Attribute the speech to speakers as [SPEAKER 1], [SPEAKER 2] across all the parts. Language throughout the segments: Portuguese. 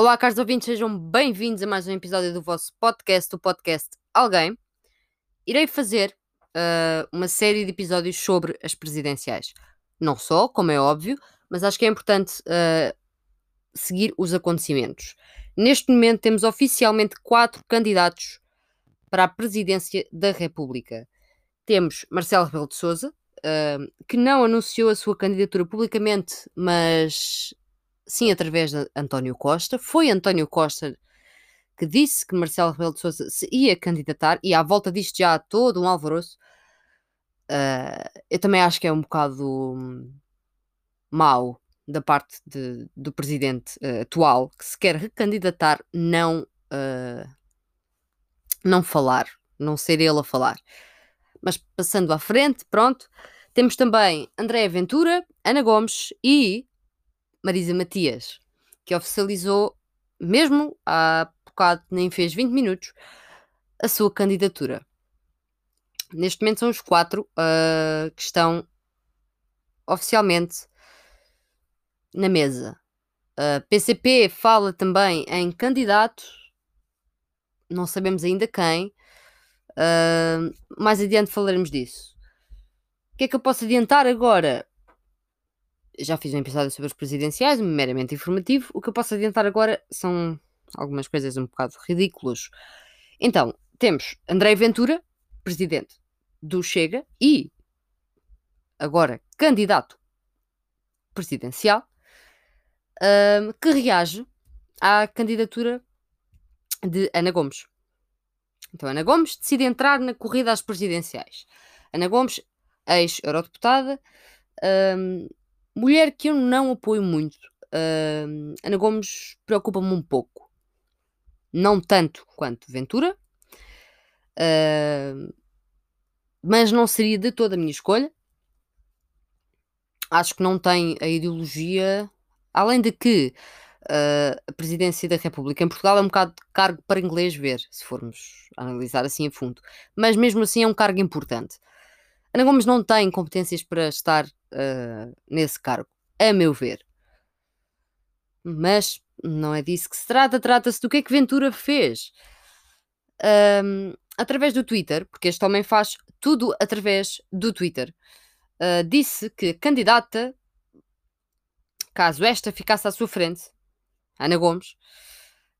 [SPEAKER 1] Olá, caros ouvintes, sejam bem-vindos a mais um episódio do vosso podcast, o podcast Alguém. Irei fazer uh, uma série de episódios sobre as presidenciais. Não só, como é óbvio, mas acho que é importante uh, seguir os acontecimentos. Neste momento temos oficialmente quatro candidatos para a presidência da República. Temos Marcelo Rebelo de Sousa, uh, que não anunciou a sua candidatura publicamente, mas sim através de António Costa. Foi António Costa que disse que Marcelo Rebelo de Sousa se ia candidatar e à volta disto já há todo um alvoroço. Uh, eu também acho que é um bocado mau da parte de, do presidente uh, atual que se quer recandidatar não uh, não falar, não ser ele a falar. Mas passando à frente, pronto, temos também André Ventura, Ana Gomes e Marisa Matias, que oficializou, mesmo há bocado, nem fez 20 minutos, a sua candidatura. Neste momento são os quatro uh, que estão oficialmente na mesa. Uh, PCP fala também em candidato, não sabemos ainda quem. Uh, mais adiante falaremos disso. O que é que eu posso adiantar agora? Já fiz um episódio sobre os presidenciais, meramente informativo. O que eu posso adiantar agora são algumas coisas um bocado ridículas. Então, temos André Ventura, presidente do Chega e agora candidato presidencial, um, que reage à candidatura de Ana Gomes. Então, Ana Gomes decide entrar na corrida às presidenciais. Ana Gomes, ex-eurodeputada, um, Mulher que eu não apoio muito. Uh, Ana Gomes preocupa-me um pouco. Não tanto quanto Ventura. Uh, mas não seria de toda a minha escolha. Acho que não tem a ideologia. Além de que uh, a presidência da República em Portugal é um bocado de cargo para inglês ver, se formos analisar assim a fundo. Mas mesmo assim é um cargo importante. Ana Gomes não tem competências para estar uh, nesse cargo, a meu ver. Mas não é disso que se trata, trata-se do que é que Ventura fez. Um, através do Twitter, porque este homem faz tudo através do Twitter, uh, disse que candidata, caso esta ficasse à sua frente, Ana Gomes,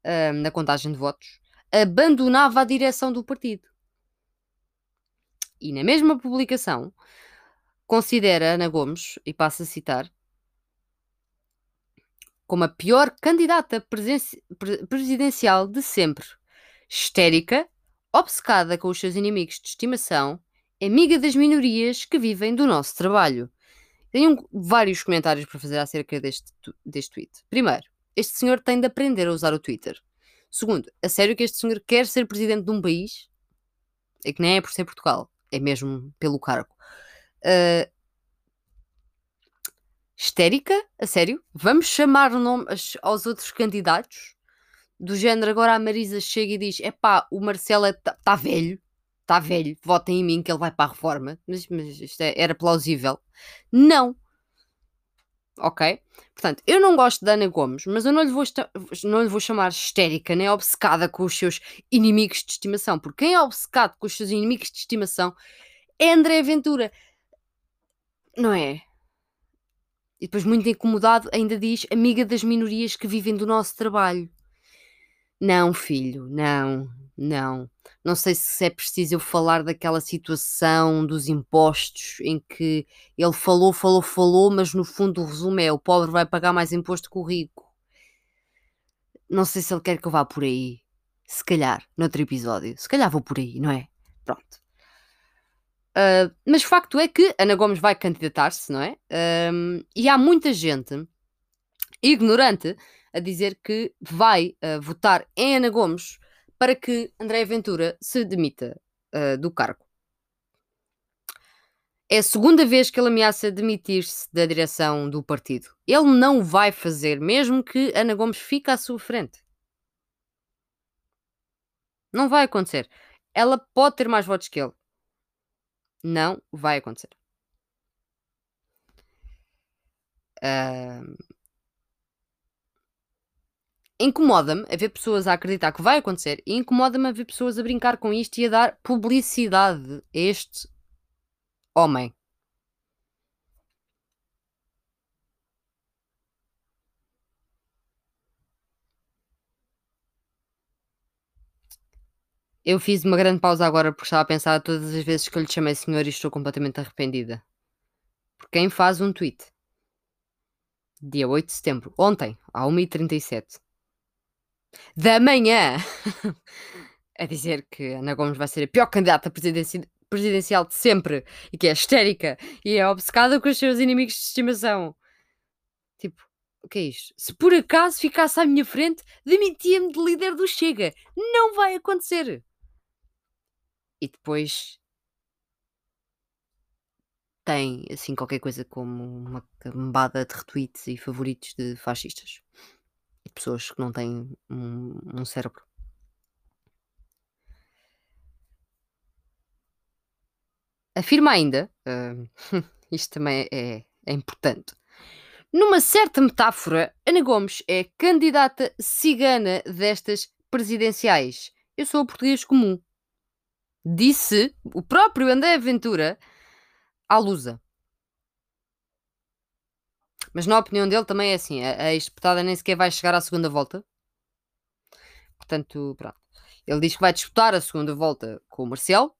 [SPEAKER 1] uh, na contagem de votos, abandonava a direção do partido. E na mesma publicação, considera Ana Gomes, e passo a citar, como a pior candidata presidencial de sempre. Histérica, obcecada com os seus inimigos de estimação, amiga das minorias que vivem do nosso trabalho. Tenho vários comentários para fazer acerca deste, deste tweet. Primeiro, este senhor tem de aprender a usar o Twitter. Segundo, a sério que este senhor quer ser presidente de um país? É que nem é por ser Portugal é mesmo pelo cargo. Uh, histérica? A sério? Vamos chamar nomes aos outros candidatos? Do género, agora a Marisa chega e diz: é pá, o Marcelo está é, tá velho, está velho, votem em mim que ele vai para a reforma. Mas, mas isto é, era plausível. Não. Ok? Portanto, eu não gosto da Ana Gomes, mas eu não lhe vou, não lhe vou chamar histérica nem obcecada com os seus inimigos de estimação, porque quem é obcecado com os seus inimigos de estimação é André Ventura, não é? E depois, muito incomodado, ainda diz amiga das minorias que vivem do nosso trabalho. Não, filho, não, não. Não sei se é preciso eu falar daquela situação dos impostos em que ele falou, falou, falou, mas no fundo o resumo é o pobre vai pagar mais imposto que o rico. Não sei se ele quer que eu vá por aí. Se calhar, noutro episódio. Se calhar vou por aí, não é? Pronto. Uh, mas o facto é que Ana Gomes vai candidatar-se, não é? E há muita gente ignorante a dizer que vai uh, votar em Ana Gomes para que André Ventura se demita uh, do cargo. É a segunda vez que ele ameaça demitir-se da direção do partido. Ele não vai fazer, mesmo que Ana Gomes fique à sua frente. Não vai acontecer. Ela pode ter mais votos que ele. Não vai acontecer. Uh, incomoda-me a ver pessoas a acreditar que vai acontecer e incomoda-me a ver pessoas a brincar com isto e a dar publicidade a este homem. Eu fiz uma grande pausa agora porque estava a pensar todas as vezes que eu lhe chamei senhor e estou completamente arrependida. Por quem faz um tweet? Dia 8 de setembro, ontem, à 1h37 da manhã, a dizer que Ana Gomes vai ser a pior candidata presidenci presidencial de sempre e que é histérica e é obcecada com os seus inimigos de estimação. Tipo, o que é isto? Se por acaso ficasse à minha frente, demitia-me de líder do Chega. Não vai acontecer. E depois tem assim qualquer coisa como uma cambada de retweets e favoritos de fascistas e pessoas que não têm um, um cérebro. Afirma ainda, uh, isto também é, é importante, numa certa metáfora, Ana Gomes é candidata cigana destas presidenciais. Eu sou português comum disse o próprio André Ventura à Lusa. Mas na opinião dele também é assim, a, a ex-deputada nem sequer vai chegar à segunda volta. Portanto, pronto. Ele diz que vai disputar a segunda volta com o Marcelo,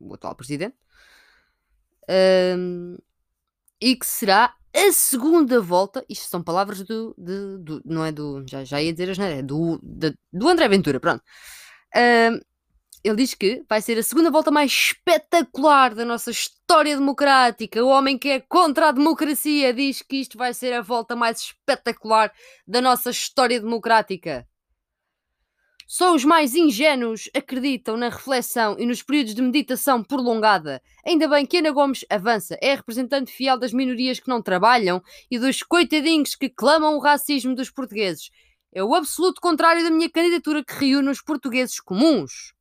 [SPEAKER 1] o atual presidente, um, e que será a segunda volta, isto são palavras do, do não é do, já, já ia dizer as é do, de, do André Ventura, pronto. Um, ele diz que vai ser a segunda volta mais espetacular da nossa história democrática. O homem que é contra a democracia diz que isto vai ser a volta mais espetacular da nossa história democrática. Só os mais ingênuos acreditam na reflexão e nos períodos de meditação prolongada. Ainda bem que Ana Gomes avança, é representante fiel das minorias que não trabalham e dos coitadinhos que clamam o racismo dos portugueses. É o absoluto contrário da minha candidatura que reúne os portugueses comuns.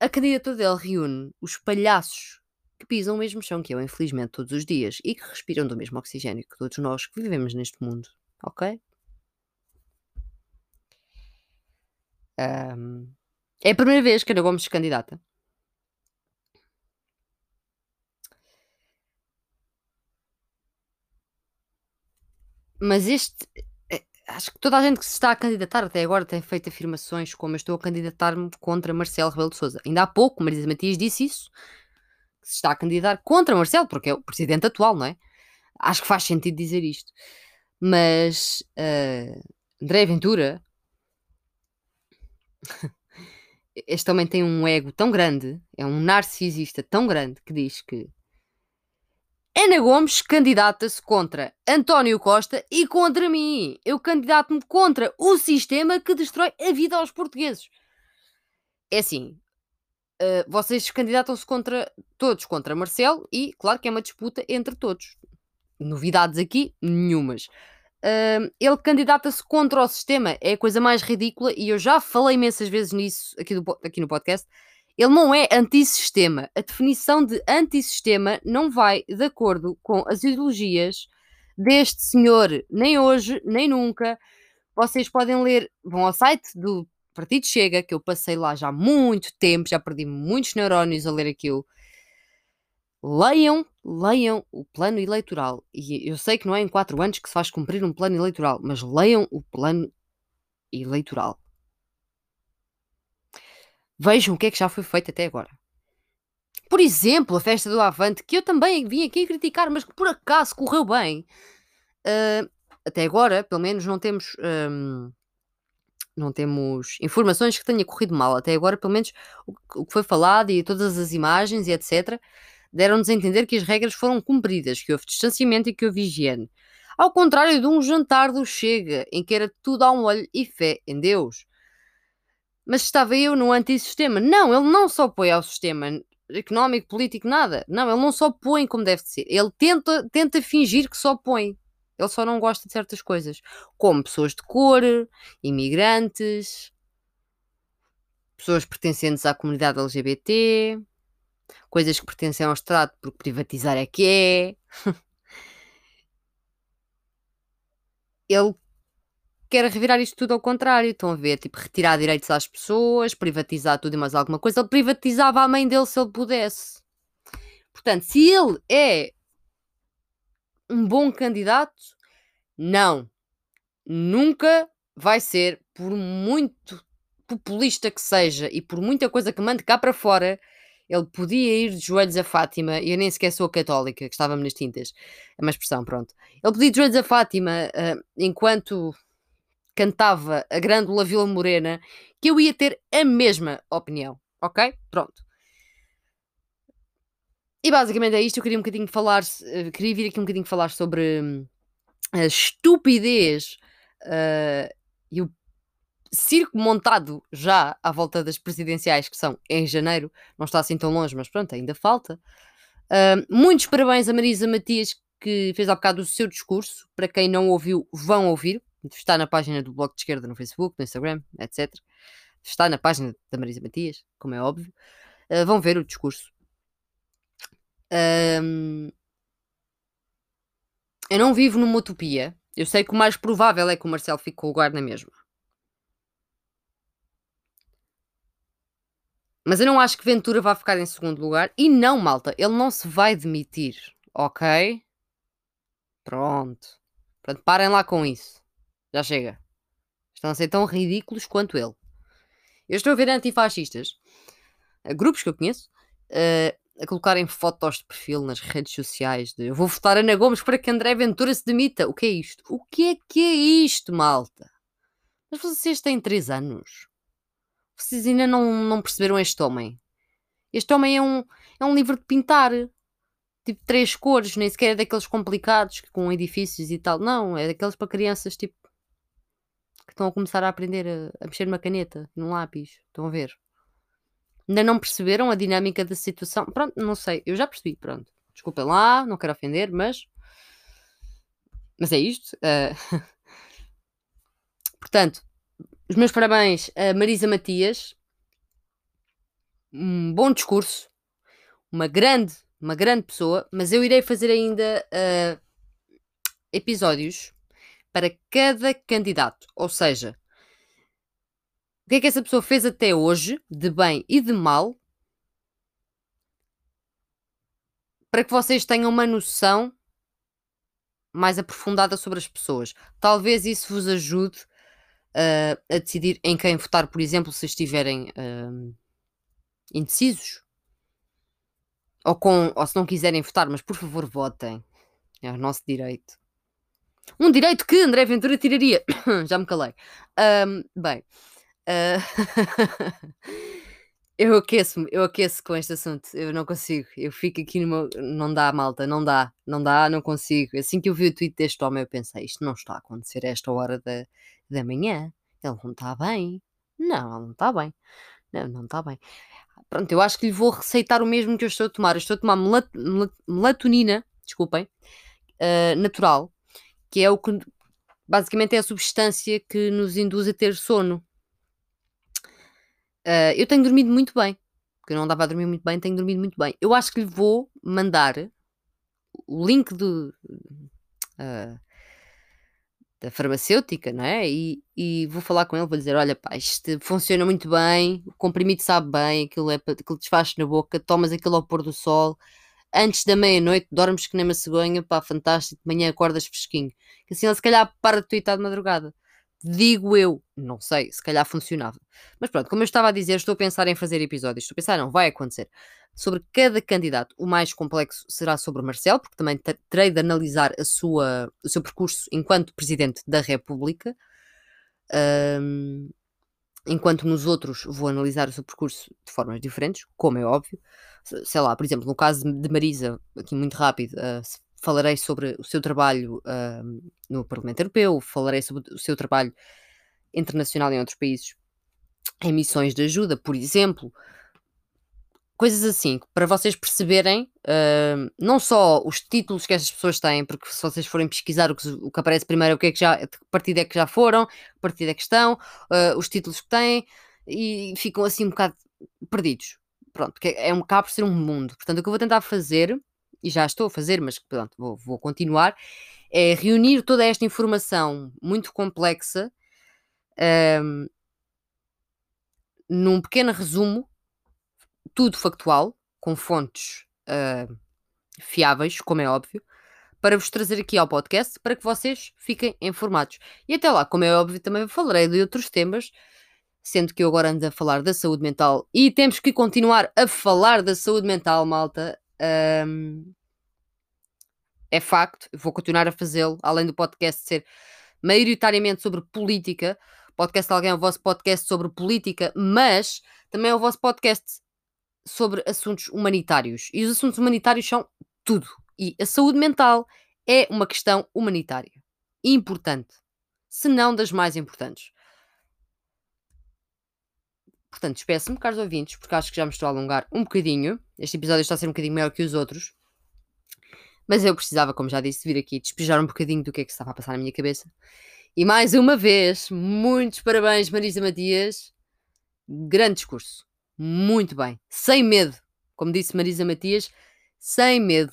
[SPEAKER 1] A candidatura dele reúne os palhaços que pisam o mesmo chão que eu, infelizmente, todos os dias e que respiram do mesmo oxigênio que todos nós que vivemos neste mundo, ok? Um, é a primeira vez que Ana Gomes se candidata. Mas este, acho que toda a gente que se está a candidatar até agora tem feito afirmações como eu estou a candidatar-me contra Marcelo Rebelo de Sousa. Ainda há pouco Marisa Matias disse isso, que se está a candidatar contra Marcelo, porque é o presidente atual, não é? Acho que faz sentido dizer isto. Mas uh, André Ventura, este homem tem um ego tão grande, é um narcisista tão grande que diz que Ana Gomes candidata-se contra António Costa e contra mim. Eu candidato-me contra o sistema que destrói a vida aos portugueses. É assim, uh, vocês candidatam-se contra todos, contra Marcelo, e claro que é uma disputa entre todos. Novidades aqui? Nenhumas. Uh, ele candidata-se contra o sistema, é a coisa mais ridícula, e eu já falei imensas vezes nisso aqui, do, aqui no podcast. Ele não é antissistema. A definição de antissistema não vai de acordo com as ideologias deste senhor, nem hoje, nem nunca. Vocês podem ler, vão ao site do Partido Chega, que eu passei lá já há muito tempo, já perdi muitos neurónios a ler aquilo. Leiam, leiam o plano eleitoral. E eu sei que não é em quatro anos que se faz cumprir um plano eleitoral, mas leiam o plano eleitoral. Vejam o que é que já foi feito até agora. Por exemplo, a festa do Avante, que eu também vim aqui criticar, mas que por acaso correu bem. Uh, até agora, pelo menos, não temos. Um, não temos informações que tenha corrido mal. Até agora, pelo menos, o, que foi falado e todas as imagens e etc. deram-nos a entender que as regras foram cumpridas, que houve distanciamento e que houve higiene. Ao contrário de um jantar do Chega, em que era tudo a um olho e fé em Deus mas estava eu no antissistema. Não, ele não só apoia ao sistema económico, político, nada. Não, ele não só põe como deve ser. Ele tenta, tenta fingir que só põe. Ele só não gosta de certas coisas, como pessoas de cor, imigrantes, pessoas pertencentes à comunidade LGBT, coisas que pertencem ao Estado porque privatizar é que é. Ele quer revirar isto tudo ao contrário. Estão a ver, tipo, retirar direitos às pessoas, privatizar tudo e mais alguma coisa. Ele privatizava a mãe dele se ele pudesse. Portanto, se ele é um bom candidato, não. Nunca vai ser, por muito populista que seja e por muita coisa que mande cá para fora, ele podia ir de joelhos a Fátima, e eu nem sequer sou católica, que estava-me nas tintas, é uma expressão, pronto. Ele podia ir de joelhos a Fátima uh, enquanto cantava a Grândola Vila Morena, que eu ia ter a mesma opinião, ok? Pronto. E basicamente é isto. Eu queria um bocadinho falar, uh, queria vir aqui um bocadinho falar sobre hum, a estupidez uh, e o circo montado já à volta das presidenciais, que são em janeiro, não está assim tão longe, mas pronto, ainda falta. Uh, muitos parabéns a Marisa Matias, que fez há bocado o seu discurso. Para quem não ouviu, vão ouvir. Está na página do Bloco de Esquerda no Facebook, no Instagram, etc. Está na página da Marisa Matias, como é óbvio. Uh, vão ver o discurso. Um, eu não vivo numa utopia. Eu sei que o mais provável é que o Marcelo fique com o lugar na mesma. Mas eu não acho que Ventura vá ficar em segundo lugar. E não, malta, ele não se vai demitir, ok? Pronto. Pronto, parem lá com isso. Já chega. Estão a ser tão ridículos quanto ele. Eu estou a ver antifascistas, eh, grupos que eu conheço, uh, a colocarem fotos de perfil nas redes sociais de eu vou votar Ana Gomes para que André Ventura se demita. O que é isto? O que é que é isto, malta? Mas vocês têm 3 anos. Vocês ainda não, não perceberam este homem. Este homem é um, é um livro de pintar. Tipo, três cores, nem sequer é daqueles complicados com edifícios e tal. Não, é daqueles para crianças tipo que estão a começar a aprender a, a mexer numa caneta, num lápis. Estão a ver? Ainda não perceberam a dinâmica da situação? Pronto, não sei. Eu já percebi, pronto. Desculpem lá, não quero ofender, mas. Mas é isto. Uh... Portanto, os meus parabéns a Marisa Matias. Um bom discurso. Uma grande, uma grande pessoa. Mas eu irei fazer ainda uh, episódios para cada candidato. Ou seja, o que é que essa pessoa fez até hoje, de bem e de mal, para que vocês tenham uma noção mais aprofundada sobre as pessoas. Talvez isso vos ajude uh, a decidir em quem votar, por exemplo, se estiverem uh, indecisos. Ou, com, ou se não quiserem votar, mas por favor votem. É o nosso direito. Um direito que André Ventura tiraria. Já me calei. Um, bem. Uh... eu aqueço-me, eu aqueço com este assunto. Eu não consigo. Eu fico aqui no meu. Não dá, malta. Não dá. Não dá, não consigo. Assim que eu vi o tweet deste homem, eu pensei: isto não está a acontecer a esta hora da, da manhã. Ele não está bem. Não, ele não está bem. Não, não está bem. Pronto, eu acho que lhe vou receitar o mesmo que eu estou a tomar. Eu estou a tomar melat melatonina, desculpem, uh, natural, que é o que basicamente é a substância que nos induz a ter sono. Uh, eu tenho dormido muito bem, porque não dava a dormir muito bem, tenho dormido muito bem. Eu acho que lhe vou mandar o link do, uh, da farmacêutica, não é? E, e vou falar com ele, vou dizer: olha, pá, isto funciona muito bem, o comprimido sabe bem, aquilo, é, aquilo desfaz na boca, tomas aquilo ao pôr do sol, antes da meia-noite, dormes que nem uma cegonha, pá, fantástico, de manhã acordas fresquinho. Que assim ele se calhar para de tuitar de madrugada. Digo eu, não sei, se calhar funcionava. Mas pronto, como eu estava a dizer, estou a pensar em fazer episódios. Estou a pensar, não, vai acontecer. Sobre cada candidato, o mais complexo será sobre Marcelo, porque também terei de analisar a sua, o seu percurso enquanto Presidente da República. Um, enquanto nos outros vou analisar o seu percurso de formas diferentes, como é óbvio. Sei lá, por exemplo, no caso de Marisa, aqui muito rápido, uh, falarei sobre o seu trabalho uh, no Parlamento Europeu, falarei sobre o seu trabalho internacional em outros países, em missões de ajuda, por exemplo. Coisas assim, para vocês perceberem uh, não só os títulos que estas pessoas têm, porque se vocês forem pesquisar o que, o que aparece primeiro, o que é que já, partido é que já foram, que partido é que estão, uh, os títulos que têm, e ficam assim um bocado perdidos. Pronto, que é, é um cá por ser um mundo. Portanto, o que eu vou tentar fazer e já estou a fazer, mas pronto, vou, vou continuar, é reunir toda esta informação muito complexa um, num pequeno resumo, tudo factual, com fontes uh, fiáveis, como é óbvio, para vos trazer aqui ao podcast para que vocês fiquem informados. E até lá, como é óbvio, também falarei de outros temas, sendo que eu agora ando a falar da saúde mental e temos que continuar a falar da saúde mental, malta. Um, é facto, vou continuar a fazê-lo, além do podcast ser maioritariamente sobre política. Podcast Alguém é o vosso podcast sobre política, mas também é o vosso podcast sobre assuntos humanitários. E os assuntos humanitários são tudo. E a saúde mental é uma questão humanitária. Importante. Se não das mais importantes. Portanto, despeço-me, caros ouvintes, porque acho que já me estou a alongar um bocadinho. Este episódio está a ser um bocadinho maior que os outros. Mas eu precisava, como já disse, vir aqui despejar um bocadinho do que é que estava a passar na minha cabeça. E mais uma vez, muitos parabéns, Marisa Matias. Grande discurso. Muito bem. Sem medo. Como disse Marisa Matias, sem medo.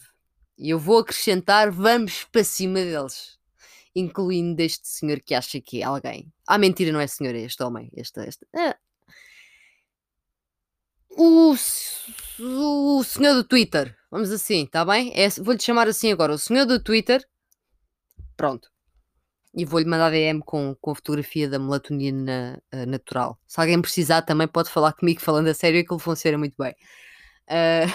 [SPEAKER 1] E eu vou acrescentar, vamos para cima deles. Incluindo este senhor que acha que é alguém. Ah, mentira, não é senhor, é este homem. Este, este. Ah. O, o senhor do Twitter. Vamos assim, tá bem? É, Vou-lhe chamar assim agora. O senhor do Twitter. Pronto. E vou-lhe mandar DM com, com a fotografia da melatonina uh, natural. Se alguém precisar, também pode falar comigo falando a sério, aquilo funciona muito bem. Uh...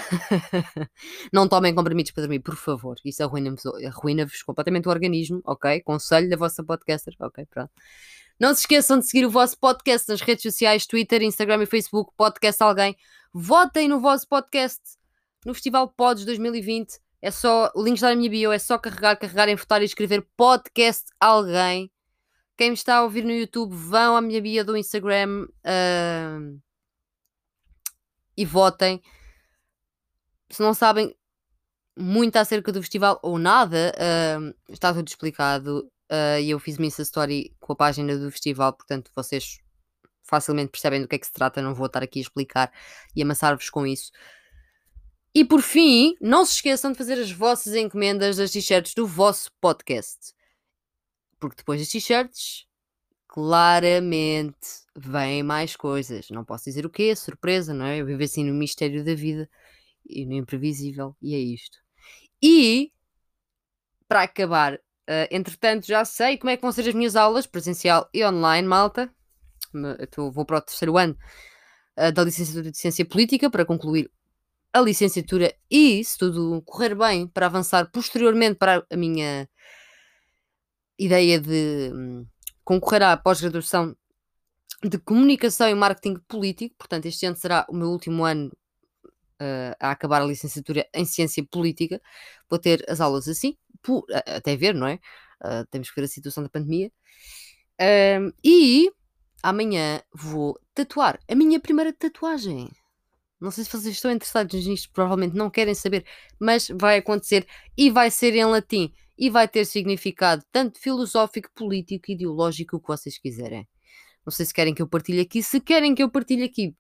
[SPEAKER 1] não tomem comprimidos para dormir, por favor. Isso arruina-vos arruina completamente o organismo, ok? Conselho da vossa podcaster, ok? Pronto. Não se esqueçam de seguir o vosso podcast nas redes sociais, Twitter, Instagram e Facebook, Podcast Alguém. Votem no vosso podcast no Festival Pods 2020. É só, o link está na minha bio, é só carregar, carregar em votar e escrever podcast alguém. Quem me está a ouvir no YouTube, vão à minha bio do Instagram uh, e votem. Se não sabem muito acerca do festival ou nada, uh, está tudo explicado. Uh, e eu fiz uma Insta Story com a página do festival, portanto vocês facilmente percebem do que é que se trata. Não vou estar aqui a explicar e amassar-vos com isso. E por fim, não se esqueçam de fazer as vossas encomendas das t-shirts do vosso podcast. Porque depois das t-shirts, claramente vêm mais coisas. Não posso dizer o quê, surpresa, não é? Eu vivo assim no mistério da vida e no imprevisível, e é isto. E, para acabar, uh, entretanto, já sei como é que vão ser as minhas aulas, presencial e online, malta. Eu vou para o terceiro ano uh, da licenciatura de Ciência Política para concluir a licenciatura e, se tudo correr bem, para avançar posteriormente para a minha ideia de hum, concorrer à pós-graduação de comunicação e marketing político. Portanto, este ano será o meu último ano uh, a acabar a licenciatura em ciência política. Vou ter as aulas assim, por, até ver, não é? Uh, temos que ver a situação da pandemia. Uh, e amanhã vou tatuar a minha primeira tatuagem. Não sei se vocês estão interessados nisto, provavelmente não querem saber, mas vai acontecer e vai ser em latim e vai ter significado tanto filosófico, político, ideológico, o que vocês quiserem. Não sei se querem que eu partilhe aqui. Se querem que eu partilhe aqui,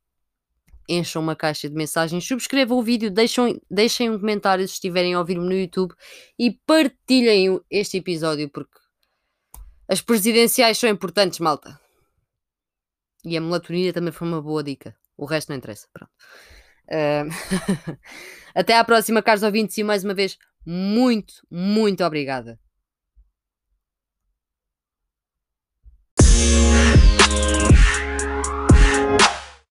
[SPEAKER 1] encham uma caixa de mensagens, subscrevam o vídeo, deixem, deixem um comentário se estiverem a ouvir-me no YouTube e partilhem este episódio porque as presidenciais são importantes, malta. E a melatonina também foi uma boa dica. O resto não interessa. Pronto. Uh... Até à próxima, caros ouvintes, e mais uma vez, muito, muito obrigada.